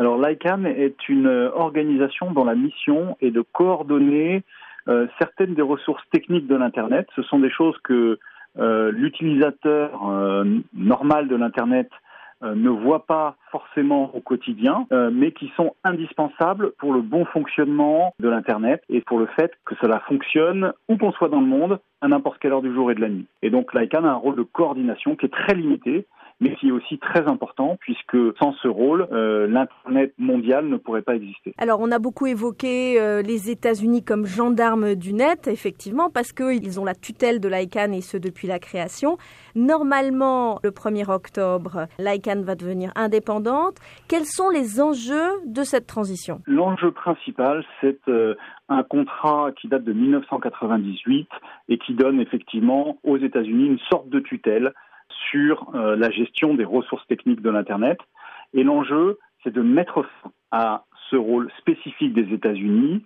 Alors l'ICANN est une organisation dont la mission est de coordonner euh, certaines des ressources techniques de l'Internet. Ce sont des choses que euh, l'utilisateur euh, normal de l'Internet ne voit pas forcément au quotidien, mais qui sont indispensables pour le bon fonctionnement de l'Internet et pour le fait que cela fonctionne où qu'on soit dans le monde, à n'importe quelle heure du jour et de la nuit. Et donc l'ICANN a un rôle de coordination qui est très limité, aussi très important puisque sans ce rôle, euh, l'Internet mondial ne pourrait pas exister. Alors on a beaucoup évoqué euh, les États-Unis comme gendarmes du net, effectivement, parce qu'ils ont la tutelle de l'ICANN et ce depuis la création. Normalement, le 1er octobre, l'ICANN va devenir indépendante. Quels sont les enjeux de cette transition? L'enjeu principal, c'est euh, un contrat qui date de 1998 et qui donne effectivement aux États-Unis une sorte de tutelle sur euh, la gestion des ressources techniques de l'Internet. Et l'enjeu, c'est de mettre fin à ce rôle spécifique des États-Unis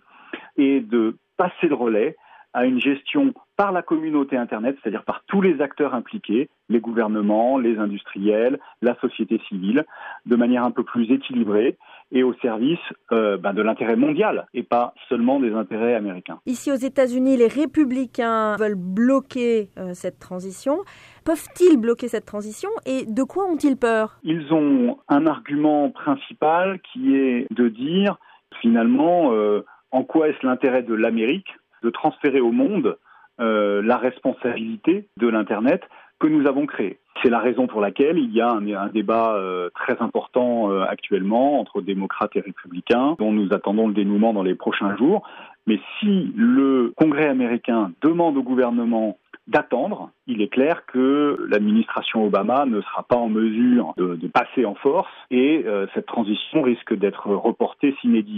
et de passer le relais à une gestion par la communauté Internet, c'est-à-dire par tous les acteurs impliqués, les gouvernements, les industriels, la société civile, de manière un peu plus équilibrée et au service euh, ben, de l'intérêt mondial et pas seulement des intérêts américains. Ici aux États-Unis, les républicains veulent bloquer euh, cette transition. Peuvent-ils bloquer cette transition et de quoi ont-ils peur? Ils ont un argument principal qui est de dire finalement euh, en quoi est-ce l'intérêt de l'Amérique de transférer au monde euh, la responsabilité de l'Internet que nous avons créé. C'est la raison pour laquelle il y a un, débat euh, très important euh, actuellement entre démocrates et républicains, dont nous attendons le dénouement dans les prochains jours. Mais si le Congrès américain demande au gouvernement d'attendre. Il est clair que l'administration Obama ne sera pas en mesure de, passer en force et cette transition risque d'être reportée s'inédit.